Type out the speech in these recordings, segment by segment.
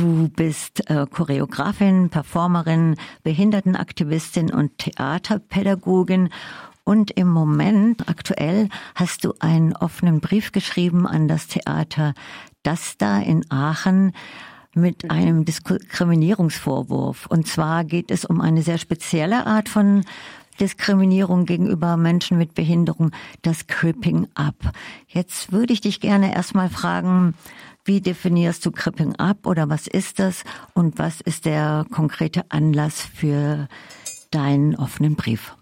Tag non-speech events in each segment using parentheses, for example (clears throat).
Du bist äh, Choreografin, Performerin, Behindertenaktivistin und Theaterpädagogin. Und im Moment, aktuell, hast du einen offenen Brief geschrieben an das Theater Das da in Aachen mit einem Diskriminierungsvorwurf. Und zwar geht es um eine sehr spezielle Art von Diskriminierung gegenüber Menschen mit Behinderung, das Cripping Up. Jetzt würde ich dich gerne erstmal fragen, wie definierst du Cripping Up oder was ist das und was ist der konkrete Anlass für deinen offenen Brief?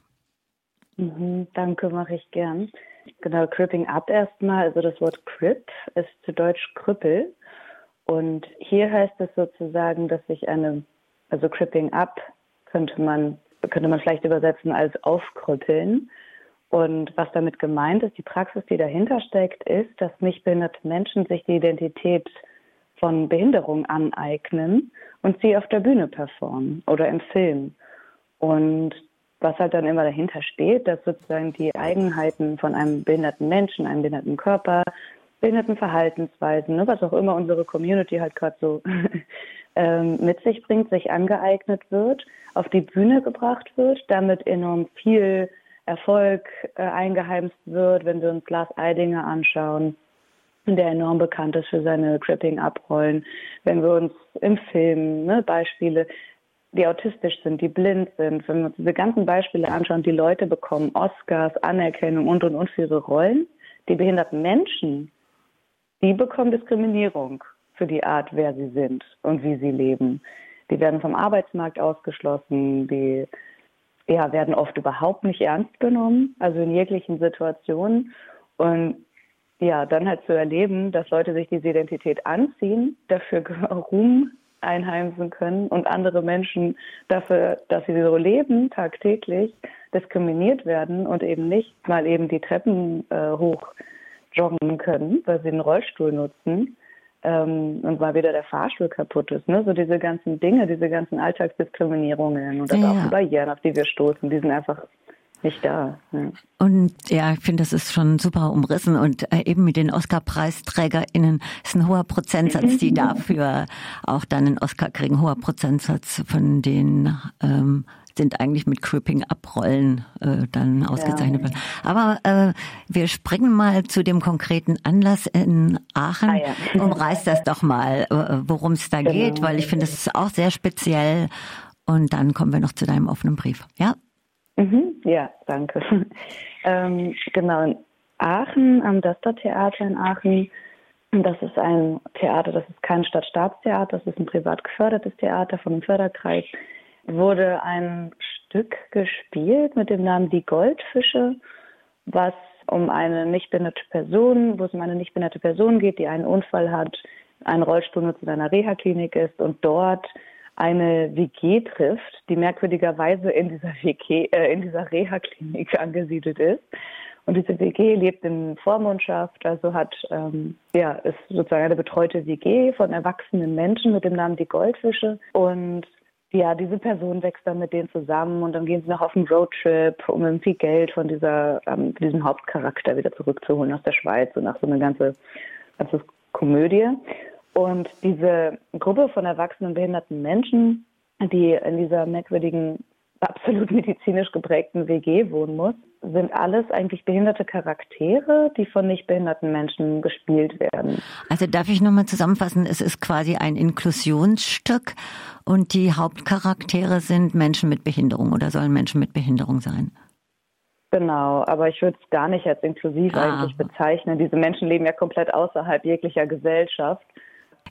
Mhm, danke, mache ich gern. Genau, Cripping Up erstmal, also das Wort Crip ist zu Deutsch Krüppel. Und hier heißt es sozusagen, dass sich eine, also Cripping Up könnte man könnte man vielleicht übersetzen als aufkrüppeln. Und was damit gemeint ist, die Praxis, die dahinter steckt, ist, dass nicht behinderte Menschen sich die Identität von Behinderung aneignen und sie auf der Bühne performen oder im Film. Und was halt dann immer dahinter steht, dass sozusagen die Eigenheiten von einem behinderten Menschen, einem behinderten Körper, behinderten Verhaltensweisen, ne, was auch immer unsere Community halt gerade so (laughs) ähm, mit sich bringt, sich angeeignet wird, auf die Bühne gebracht wird, damit enorm viel Erfolg äh, eingeheimst wird, wenn wir uns Lars Eidinger anschauen, der enorm bekannt ist für seine Tripping-Up-Rollen, wenn wir uns im Film ne, Beispiele, die autistisch sind, die blind sind, wenn wir uns diese ganzen Beispiele anschauen, die Leute bekommen Oscars, Anerkennung und und und für ihre Rollen, die behinderten Menschen, die bekommen Diskriminierung für die Art, wer sie sind und wie sie leben. Die werden vom Arbeitsmarkt ausgeschlossen, die ja, werden oft überhaupt nicht ernst genommen, also in jeglichen Situationen. Und ja, dann halt zu erleben, dass Leute sich diese Identität anziehen, dafür (laughs) Ruhm einheimsen können und andere Menschen dafür, dass sie so leben, tagtäglich diskriminiert werden und eben nicht mal eben die Treppen äh, hoch joggen können, weil sie einen Rollstuhl nutzen ähm, und mal wieder der Fahrstuhl kaputt ist. Ne? So diese ganzen Dinge, diese ganzen Alltagsdiskriminierungen und ja. auch die Barrieren, auf die wir stoßen, die sind einfach nicht da. Ja. Und ja, ich finde, das ist schon super umrissen und äh, eben mit den Oscar-PreisträgerInnen ist ein hoher Prozentsatz, die dafür auch dann einen Oscar kriegen, hoher Prozentsatz von den ähm, sind eigentlich mit Cripping Abrollen äh, dann ausgezeichnet ja. Aber äh, wir springen mal zu dem konkreten Anlass in Aachen. Ah, ja. Umreiß das doch mal, äh, worum es da genau. geht, weil ich finde, das ist auch sehr speziell. Und dann kommen wir noch zu deinem offenen Brief. Ja? Mhm, ja, danke. (laughs) ähm, genau, in Aachen, am Döster-Theater in Aachen, das ist ein Theater, das ist kein Stadtstaatstheater, das ist ein privat gefördertes Theater von einem Förderkreis wurde ein Stück gespielt mit dem Namen Die Goldfische, was um eine nicht behinderte Person, wo es um eine nicht behinderte Person geht, die einen Unfall hat, einen Rollstuhl nutzt in einer Reha-Klinik ist und dort eine WG trifft, die merkwürdigerweise in dieser WG, äh, in dieser Reha-Klinik (laughs) angesiedelt ist. Und diese WG lebt in Vormundschaft, also hat, ähm, ja, ist sozusagen eine betreute WG von erwachsenen Menschen mit dem Namen Die Goldfische. Und ja, diese Person wächst dann mit denen zusammen und dann gehen sie noch auf einen Roadtrip, um irgendwie Geld von dieser, ähm, diesem Hauptcharakter wieder zurückzuholen aus der Schweiz und nach so eine ganze, ganze Komödie. Und diese Gruppe von erwachsenen behinderten Menschen, die in dieser merkwürdigen absolut (laughs) medizinisch geprägten WG wohnen muss, sind alles eigentlich behinderte Charaktere, die von nicht behinderten Menschen gespielt werden. Also darf ich nochmal zusammenfassen, es ist quasi ein Inklusionsstück und die Hauptcharaktere sind Menschen mit Behinderung oder sollen Menschen mit Behinderung sein? Genau, aber ich würde es gar nicht als inklusiv ah. eigentlich bezeichnen. Diese Menschen leben ja komplett außerhalb jeglicher Gesellschaft.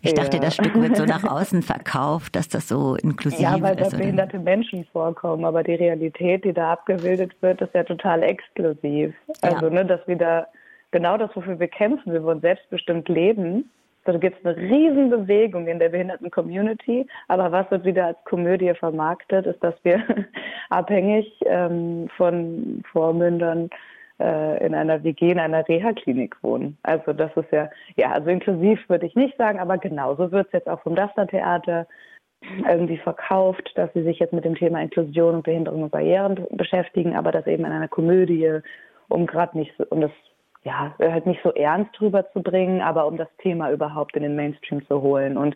Ich dachte, das Stück wird so nach (laughs) außen verkauft, dass das so inklusiv ist. Ja, weil da behinderte Menschen vorkommen, aber die Realität, die da abgebildet wird, ist ja total exklusiv. Also, ja. ne, dass wir da genau das, wofür wir kämpfen, wir wollen selbstbestimmt leben. Da gibt es eine Riesenbewegung in der behinderten Community, aber was wird wieder als Komödie vermarktet, ist, dass wir (laughs) abhängig ähm, von Vormündern äh, in einer WG, in einer Reha-Klinik wohnen. Also das ist ja, ja, also inklusiv würde ich nicht sagen, aber genauso wird es jetzt auch vom Daster-Theater irgendwie verkauft, dass sie sich jetzt mit dem Thema Inklusion und Behinderung und Barrieren beschäftigen, aber das eben in einer Komödie, um gerade nicht so, um das ja halt nicht so ernst drüber zu bringen, aber um das Thema überhaupt in den Mainstream zu holen. Und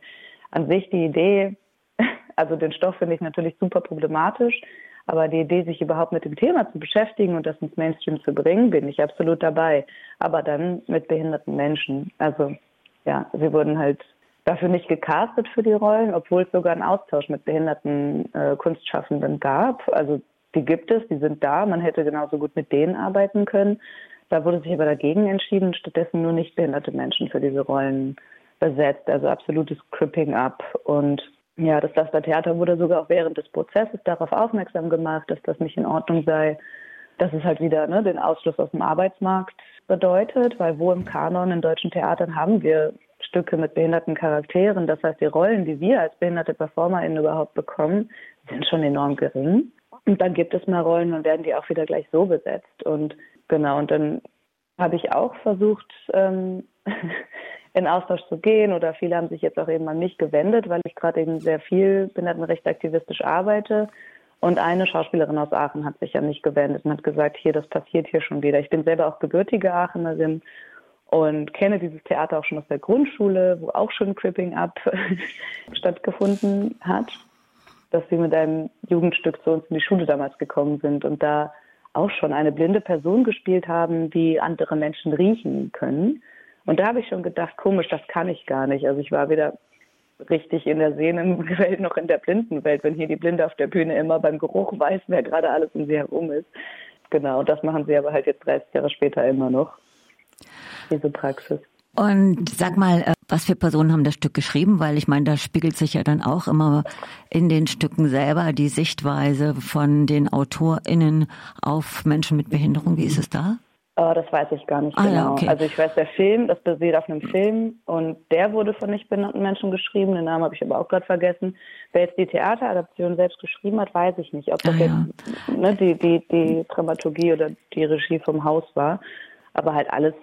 an sich die Idee, (laughs) also den Stoff finde ich natürlich super problematisch, aber die Idee, sich überhaupt mit dem Thema zu beschäftigen und das ins Mainstream zu bringen, bin ich absolut dabei. Aber dann mit behinderten Menschen. Also ja, sie wurden halt dafür nicht gecastet für die Rollen, obwohl es sogar einen Austausch mit behinderten äh, Kunstschaffenden gab. Also die gibt es, die sind da. Man hätte genauso gut mit denen arbeiten können. Da wurde sich aber dagegen entschieden, stattdessen nur nicht behinderte Menschen für diese Rollen besetzt. Also absolutes Cripping up. Und ja, das Laster Theater wurde sogar auch während des Prozesses darauf aufmerksam gemacht, dass das nicht in Ordnung sei, dass es halt wieder ne, den Ausschluss aus dem Arbeitsmarkt bedeutet, weil wo im Kanon in deutschen Theatern haben wir Stücke mit behinderten Charakteren. Das heißt, die Rollen, die wir als behinderte PerformerInnen überhaupt bekommen, sind schon enorm gering. Und dann gibt es mal Rollen und werden die auch wieder gleich so besetzt. Und genau, und dann habe ich auch versucht, ähm, (laughs) in Austausch zu gehen oder viele haben sich jetzt auch eben an mich gewendet, weil ich gerade eben sehr viel behindertenrecht aktivistisch arbeite. Und eine Schauspielerin aus Aachen hat sich an mich gewendet und hat gesagt, hier, das passiert hier schon wieder. Ich bin selber auch gebürtige Aachenerin und kenne dieses Theater auch schon aus der Grundschule, wo auch schon Cripping Up (laughs) stattgefunden hat, dass sie mit einem Jugendstück zu uns in die Schule damals gekommen sind und da auch schon eine blinde Person gespielt haben, die andere Menschen riechen können. Und da habe ich schon gedacht, komisch, das kann ich gar nicht. Also ich war weder richtig in der Sehnenwelt noch in der Blindenwelt, wenn hier die Blinde auf der Bühne immer beim Geruch weiß, wer gerade alles um sie herum ist. Genau, und das machen sie aber halt jetzt 30 Jahre später immer noch, diese Praxis. Und sag mal, äh, was für Personen haben das Stück geschrieben? Weil ich meine, da spiegelt sich ja dann auch immer in den Stücken selber die Sichtweise von den AutorInnen auf Menschen mit Behinderung. Wie ist es da? Oh, das weiß ich gar nicht ah, genau. Okay. Also ich weiß, der Film, das basiert auf einem Film und der wurde von nicht behinderten Menschen geschrieben. Den Namen habe ich aber auch gerade vergessen. Wer jetzt die Theateradaption selbst geschrieben hat, weiß ich nicht. Ob das ah, jetzt ja. ne, die, die, die Dramaturgie oder die Regie vom Haus war. Aber halt alles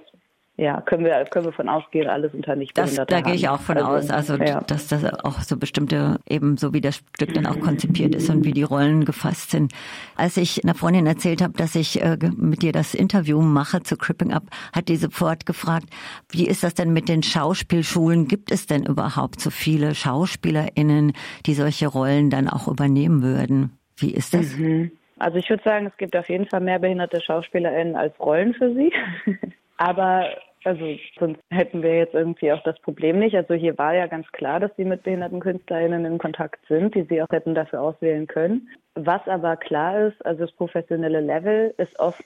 ja, können wir, können wir von ausgehen, alles unter nicht das, Da gehe ich auch von also, aus, also ja. dass das auch so bestimmte, eben so wie das Stück dann auch konzipiert ist und wie die Rollen gefasst sind. Als ich einer Freundin erzählt habe, dass ich äh, mit dir das Interview mache zu Cripping Up, hat die sofort gefragt, wie ist das denn mit den Schauspielschulen? Gibt es denn überhaupt so viele SchauspielerInnen, die solche Rollen dann auch übernehmen würden? Wie ist das? Mhm. Also ich würde sagen, es gibt auf jeden Fall mehr behinderte SchauspielerInnen als Rollen für sie. (laughs) Aber also sonst hätten wir jetzt irgendwie auch das Problem nicht. Also hier war ja ganz klar, dass sie mit behinderten KünstlerInnen in Kontakt sind, die sie auch hätten dafür auswählen können. Was aber klar ist, also das professionelle Level ist oft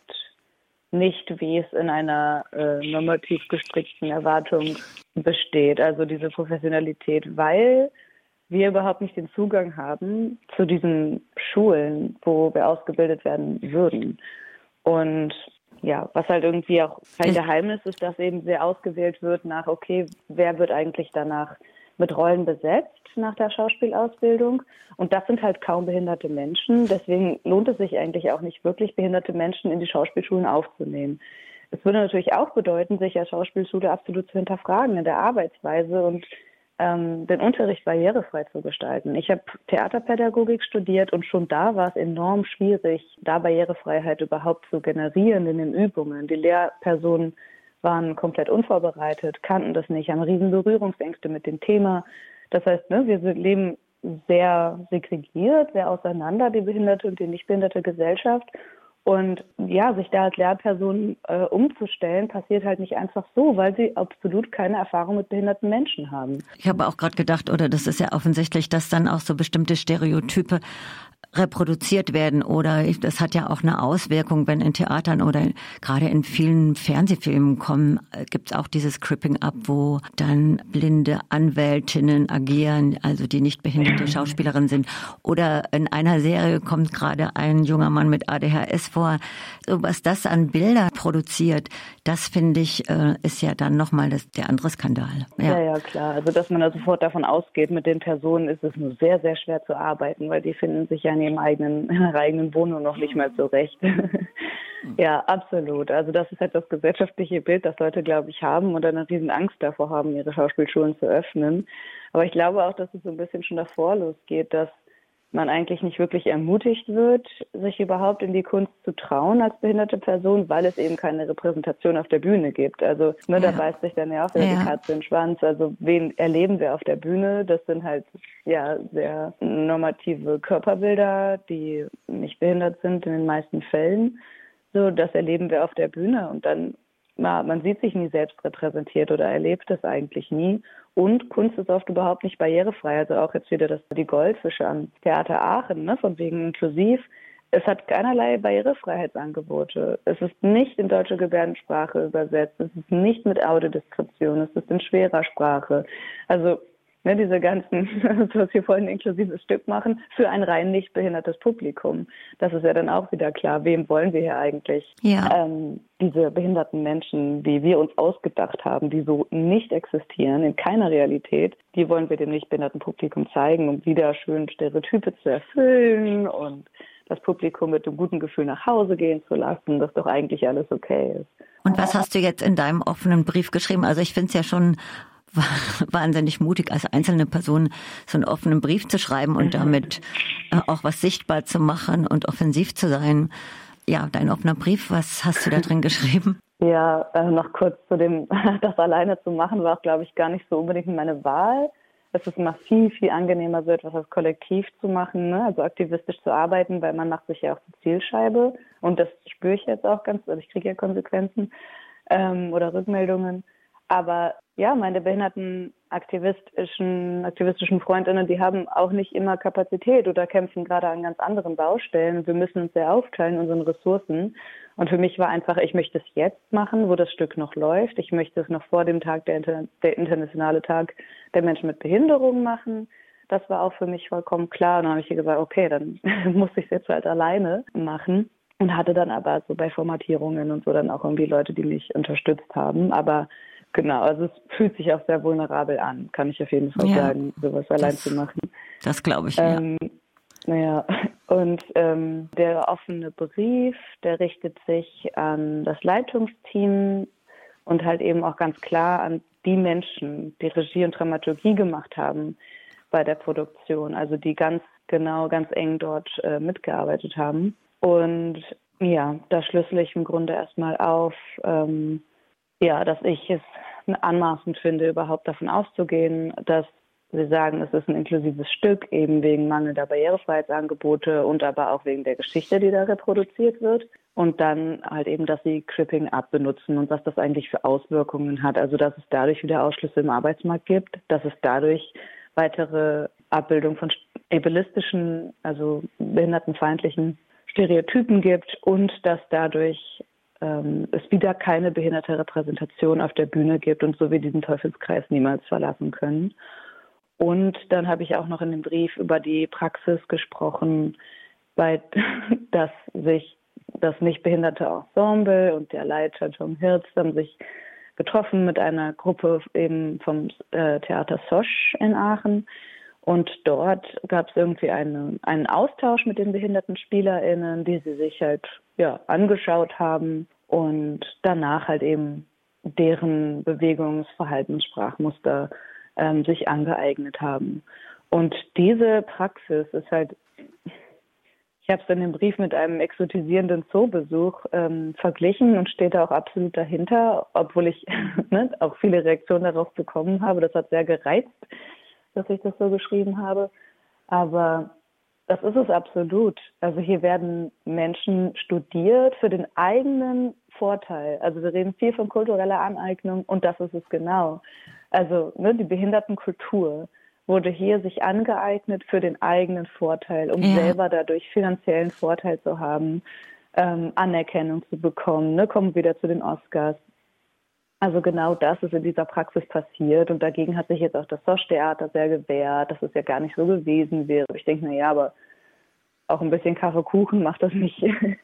nicht, wie es in einer äh, normativ gestrickten Erwartung besteht. Also diese Professionalität, weil wir überhaupt nicht den Zugang haben zu diesen Schulen, wo wir ausgebildet werden würden. Und ja, was halt irgendwie auch kein Geheimnis ist, dass eben sehr ausgewählt wird nach, okay, wer wird eigentlich danach mit Rollen besetzt nach der Schauspielausbildung. Und das sind halt kaum behinderte Menschen. Deswegen lohnt es sich eigentlich auch nicht wirklich, behinderte Menschen in die Schauspielschulen aufzunehmen. Es würde natürlich auch bedeuten, sich als Schauspielschule absolut zu hinterfragen in der Arbeitsweise und ähm, den Unterricht barrierefrei zu gestalten. Ich habe Theaterpädagogik studiert und schon da war es enorm schwierig, da Barrierefreiheit überhaupt zu generieren in den Übungen. Die Lehrpersonen waren komplett unvorbereitet, kannten das nicht, haben riesen Berührungsängste mit dem Thema. Das heißt, ne, wir leben sehr segregiert, sehr auseinander, die behinderte und die nicht behinderte Gesellschaft. Und ja, sich da als Lehrperson äh, umzustellen, passiert halt nicht einfach so, weil sie absolut keine Erfahrung mit behinderten Menschen haben. Ich habe auch gerade gedacht, oder das ist ja offensichtlich, dass dann auch so bestimmte Stereotype reproduziert werden oder das hat ja auch eine Auswirkung, wenn in Theatern oder gerade in vielen Fernsehfilmen kommen, äh, gibt es auch dieses Cripping Up, wo dann blinde Anwältinnen agieren, also die nicht behinderte Schauspielerin sind. Oder in einer Serie kommt gerade ein junger Mann mit ADHS vor. So was das an Bilder produziert, das finde ich, äh, ist ja dann nochmal der andere Skandal. Ja. ja, ja, klar. Also dass man da sofort davon ausgeht, mit den Personen ist es nur sehr, sehr schwer zu arbeiten, weil die finden sich ja in ihrem eigenen, in (laughs) ihrer eigenen Wohnung noch nicht mal zurecht. (laughs) ja, absolut. Also das ist halt das gesellschaftliche Bild, das Leute, glaube ich, haben und eine riesen Angst davor haben, ihre Schauspielschulen zu öffnen. Aber ich glaube auch, dass es so ein bisschen schon davor losgeht, dass man eigentlich nicht wirklich ermutigt wird, sich überhaupt in die Kunst zu trauen als behinderte Person, weil es eben keine Repräsentation auf der Bühne gibt. Also ne, ja. da beißt sich dann ja auch wieder ja. die Katze in den Schwanz. Also wen erleben wir auf der Bühne? Das sind halt ja sehr normative Körperbilder, die nicht behindert sind in den meisten Fällen. So, das erleben wir auf der Bühne und dann na, man sieht sich nie selbst repräsentiert oder erlebt es eigentlich nie. Und Kunst ist oft überhaupt nicht barrierefrei. Also auch jetzt wieder das, die Goldfische am Theater Aachen, ne, von wegen inklusiv. Es hat keinerlei Barrierefreiheitsangebote. Es ist nicht in deutsche Gebärdensprache übersetzt. Es ist nicht mit Audiodeskription. Es ist in schwerer Sprache. Also ne, diese ganzen, (laughs) was wir vorhin ein inklusives Stück machen, für ein rein nicht behindertes Publikum. Das ist ja dann auch wieder klar, wem wollen wir hier eigentlich? Ja. Ähm, diese behinderten Menschen, die wir uns ausgedacht haben, die so nicht existieren, in keiner Realität, die wollen wir dem nicht behinderten Publikum zeigen, um wieder schön Stereotype zu erfüllen und das Publikum mit einem guten Gefühl nach Hause gehen zu lassen, dass doch eigentlich alles okay ist. Und was hast du jetzt in deinem offenen Brief geschrieben? Also ich finde es ja schon wahnsinnig mutig, als einzelne Person so einen offenen Brief zu schreiben und damit äh, auch was sichtbar zu machen und offensiv zu sein. Ja, dein offener Brief, was hast du da drin (laughs) geschrieben? Ja, äh, noch kurz zu dem, (laughs) das alleine zu machen, war auch, glaube ich, gar nicht so unbedingt meine Wahl. Es ist immer viel, viel angenehmer, so etwas als Kollektiv zu machen, ne? also aktivistisch zu arbeiten, weil man macht sich ja auch zur Zielscheibe. Und das spüre ich jetzt auch ganz, also ich kriege ja Konsequenzen ähm, oder Rückmeldungen. Aber ja, meine behinderten aktivistischen, aktivistischen Freundinnen, die haben auch nicht immer Kapazität oder kämpfen gerade an ganz anderen Baustellen. Wir müssen uns sehr aufteilen, unseren Ressourcen. Und für mich war einfach, ich möchte es jetzt machen, wo das Stück noch läuft. Ich möchte es noch vor dem Tag, der, Inter der internationale Tag der Menschen mit Behinderung machen. Das war auch für mich vollkommen klar. Und dann habe ich gesagt, okay, dann (laughs) muss ich es jetzt halt alleine machen. Und hatte dann aber so bei Formatierungen und so dann auch irgendwie Leute, die mich unterstützt haben. Aber Genau, also es fühlt sich auch sehr vulnerabel an, kann ich auf jeden Fall ja, sagen, sowas allein zu machen. Das glaube ich. Ähm, ja. Naja, (laughs) und ähm, der offene Brief, der richtet sich an das Leitungsteam und halt eben auch ganz klar an die Menschen, die Regie und Dramaturgie gemacht haben bei der Produktion, also die ganz genau, ganz eng dort äh, mitgearbeitet haben. Und ja, da schlüssel ich im Grunde erstmal auf, ähm, ja, dass ich es anmaßend finde, überhaupt davon auszugehen, dass Sie sagen, es ist ein inklusives Stück, eben wegen mangelnder Barrierefreiheitsangebote und aber auch wegen der Geschichte, die da reproduziert wird. Und dann halt eben, dass Sie Cripping Up benutzen und was das eigentlich für Auswirkungen hat. Also, dass es dadurch wieder Ausschlüsse im Arbeitsmarkt gibt, dass es dadurch weitere Abbildung von ableistischen, also behindertenfeindlichen Stereotypen gibt und dass dadurch ähm, es wieder keine behinderte Repräsentation auf der Bühne gibt und so wie diesen Teufelskreis niemals verlassen können. Und dann habe ich auch noch in dem Brief über die Praxis gesprochen, bei (laughs) dass sich das nicht behinderte Ensemble und der Leiter Tom Hirz haben sich getroffen mit einer Gruppe eben vom äh, Theater Sosch in Aachen. Und dort gab es irgendwie eine, einen Austausch mit den behinderten SpielerInnen, die sie sich halt ja, angeschaut haben und danach halt eben deren Bewegungs-, Verhaltenssprachmuster ähm, sich angeeignet haben. Und diese Praxis ist halt, ich habe es in dem Brief mit einem exotisierenden Zoobesuch ähm, verglichen und steht da auch absolut dahinter, obwohl ich (laughs) ne, auch viele Reaktionen darauf bekommen habe. Das hat sehr gereizt, dass ich das so geschrieben habe. Aber das ist es absolut. Also hier werden Menschen studiert für den eigenen Vorteil. Also wir reden viel von kultureller Aneignung und das ist es genau. Also ne, die Behindertenkultur wurde hier sich angeeignet für den eigenen Vorteil, um ja. selber dadurch finanziellen Vorteil zu haben, ähm, Anerkennung zu bekommen. Ne? Kommen wieder zu den Oscars. Also genau das ist in dieser Praxis passiert und dagegen hat sich jetzt auch das Sosch-Theater sehr gewehrt, dass es ja gar nicht so gewesen wäre. Ich denke, na ja, aber auch ein bisschen Kaffeekuchen macht das nicht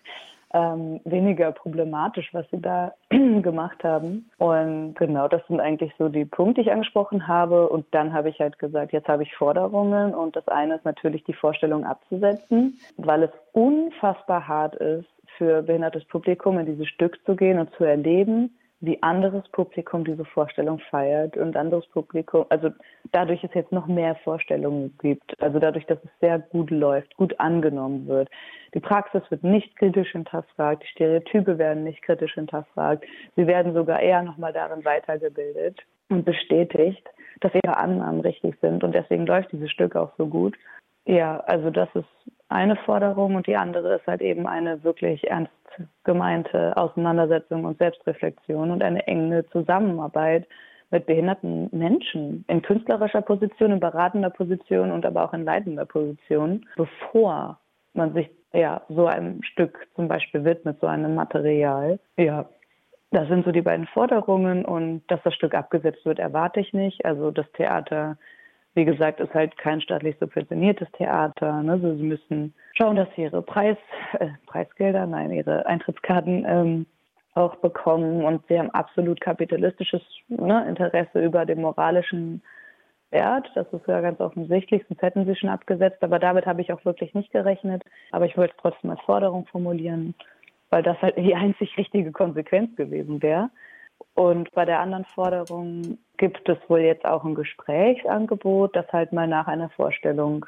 (laughs) ähm, weniger problematisch, was sie da (clears throat) gemacht haben. Und genau, das sind eigentlich so die Punkte, die ich angesprochen habe. Und dann habe ich halt gesagt, jetzt habe ich Forderungen. Und das eine ist natürlich die Vorstellung abzusetzen, weil es unfassbar hart ist, für behindertes Publikum in dieses Stück zu gehen und zu erleben, wie anderes Publikum diese Vorstellung feiert und anderes Publikum, also dadurch es jetzt noch mehr Vorstellungen gibt, also dadurch, dass es sehr gut läuft, gut angenommen wird. Die Praxis wird nicht kritisch hinterfragt, die Stereotype werden nicht kritisch hinterfragt, sie werden sogar eher nochmal darin weitergebildet und bestätigt, dass ihre Annahmen richtig sind und deswegen läuft dieses Stück auch so gut. Ja, also das ist eine Forderung und die andere ist halt eben eine wirklich ernst gemeinte Auseinandersetzung und Selbstreflexion und eine enge Zusammenarbeit mit behinderten Menschen in künstlerischer Position, in beratender Position und aber auch in leitender Position, bevor man sich ja so einem Stück zum Beispiel widmet, so einem Material. Ja, das sind so die beiden Forderungen und dass das Stück abgesetzt wird, erwarte ich nicht. Also das Theater wie gesagt, ist halt kein staatlich subventioniertes Theater. Ne? Also sie müssen schauen, dass sie ihre Preis, äh, Preisgelder, nein, ihre Eintrittskarten ähm, auch bekommen. Und sie haben absolut kapitalistisches ne, Interesse über den moralischen Wert. Das ist ja ganz offensichtlich, sonst hätten sie schon abgesetzt. Aber damit habe ich auch wirklich nicht gerechnet. Aber ich wollte es trotzdem als Forderung formulieren, weil das halt die einzig richtige Konsequenz gewesen wäre. Und bei der anderen Forderung gibt es wohl jetzt auch ein Gesprächsangebot, dass halt mal nach einer Vorstellung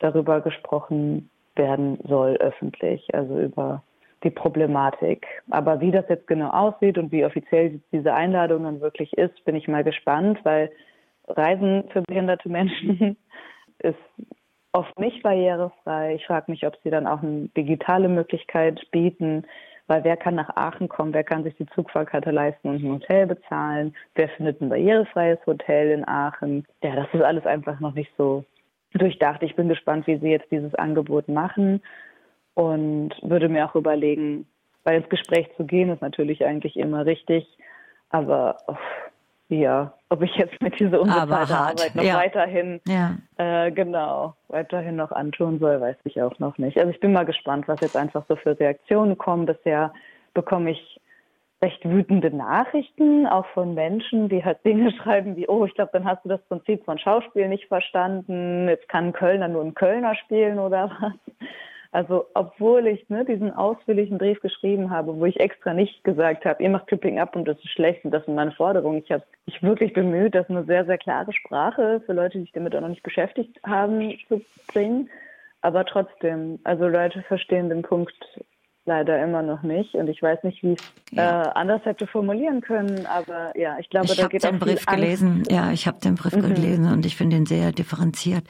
darüber gesprochen werden soll, öffentlich, also über die Problematik. Aber wie das jetzt genau aussieht und wie offiziell diese Einladung dann wirklich ist, bin ich mal gespannt, weil Reisen für behinderte Menschen (laughs) ist oft nicht barrierefrei. Ich frage mich, ob sie dann auch eine digitale Möglichkeit bieten, weil wer kann nach Aachen kommen, wer kann sich die Zugfahrkarte leisten und ein Hotel bezahlen, wer findet ein barrierefreies Hotel in Aachen. Ja, das ist alles einfach noch nicht so durchdacht. Ich bin gespannt, wie sie jetzt dieses Angebot machen und würde mir auch überlegen, weil ins Gespräch zu gehen ist natürlich eigentlich immer richtig, aber oh, ja, ob ich jetzt mit dieser unbezahlten Arbeit noch ja. weiterhin, ja. Äh, genau, weiterhin noch antun soll, weiß ich auch noch nicht. Also ich bin mal gespannt, was jetzt einfach so für Reaktionen kommen. Bisher bekomme ich recht wütende Nachrichten, auch von Menschen, die halt Dinge (laughs) schreiben wie, oh, ich glaube, dann hast du das Prinzip von Schauspiel nicht verstanden, jetzt kann ein Kölner nur ein Kölner spielen oder was. Also obwohl ich ne, diesen ausführlichen Brief geschrieben habe, wo ich extra nicht gesagt habe, ihr macht Clipping ab und das ist schlecht und das sind meine Forderungen. Ich habe mich wirklich bemüht, das eine sehr, sehr klare Sprache für Leute, die sich damit auch noch nicht beschäftigt haben, zu bringen. Aber trotzdem, also Leute verstehen den Punkt leider immer noch nicht und ich weiß nicht, wie ich es ja. äh, anders hätte formulieren können, aber ja, ich glaube, ich da geht Ich habe den Brief gelesen, ja, ich habe den Brief mhm. gelesen und ich finde ihn sehr differenziert.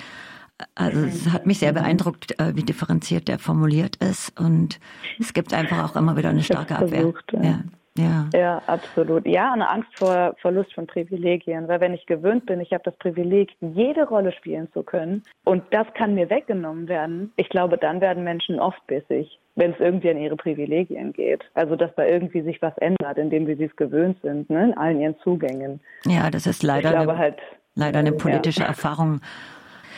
Also es hat mich sehr beeindruckt, äh, wie differenziert der formuliert ist und es gibt einfach auch immer wieder eine starke Abwehr. Versucht, ja. Ja. Ja. ja, absolut. Ja, eine Angst vor Verlust von Privilegien, weil wenn ich gewöhnt bin, ich habe das Privileg, jede Rolle spielen zu können und das kann mir weggenommen werden, ich glaube, dann werden Menschen oft bissig, wenn es irgendwie an ihre Privilegien geht. Also, dass da irgendwie sich was ändert, indem wir sie es gewöhnt sind, ne, in allen ihren Zugängen. Ja, das ist leider, eine, halt, leider eine politische ja. Erfahrung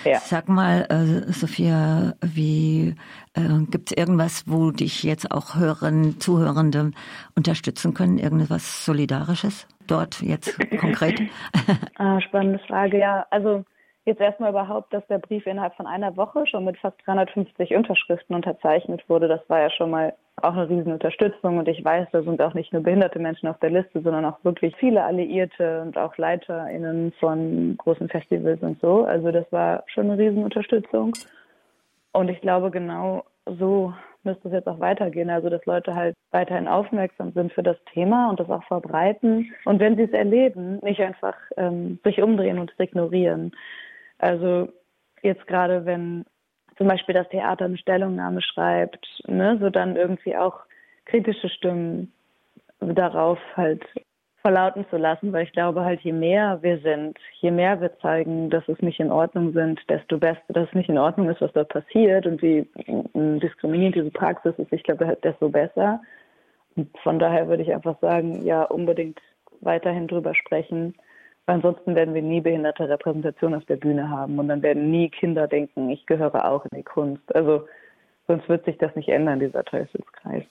ja. Sag mal, äh, Sophia, wie äh, gibt es irgendwas, wo dich jetzt auch Hörerinnen, Zuhörende unterstützen können? Irgendwas Solidarisches dort jetzt konkret? (laughs) (laughs) ah, spannende Frage, ja. Also jetzt erstmal überhaupt, dass der Brief innerhalb von einer Woche schon mit fast 350 Unterschriften unterzeichnet wurde. Das war ja schon mal auch eine riesen Unterstützung und ich weiß, da sind auch nicht nur behinderte Menschen auf der Liste, sondern auch wirklich viele Alliierte und auch LeiterInnen von großen Festivals und so. Also das war schon eine riesen Unterstützung. Und ich glaube, genau so müsste es jetzt auch weitergehen. Also, dass Leute halt weiterhin aufmerksam sind für das Thema und das auch verbreiten. Und wenn sie es erleben, nicht einfach ähm, sich umdrehen und es ignorieren. Also, jetzt gerade, wenn zum Beispiel das Theater eine Stellungnahme schreibt, ne, so dann irgendwie auch kritische Stimmen darauf halt verlauten zu lassen, weil ich glaube halt, je mehr wir sind, je mehr wir zeigen, dass es nicht in Ordnung sind, desto besser, dass es nicht in Ordnung ist, was dort passiert und wie diskriminierend diese Praxis ist, ich glaube, desto besser. Und von daher würde ich einfach sagen, ja, unbedingt weiterhin drüber sprechen Ansonsten werden wir nie behinderte Repräsentation auf der Bühne haben und dann werden nie Kinder denken, ich gehöre auch in die Kunst. Also sonst wird sich das nicht ändern, dieser Teufelskreis.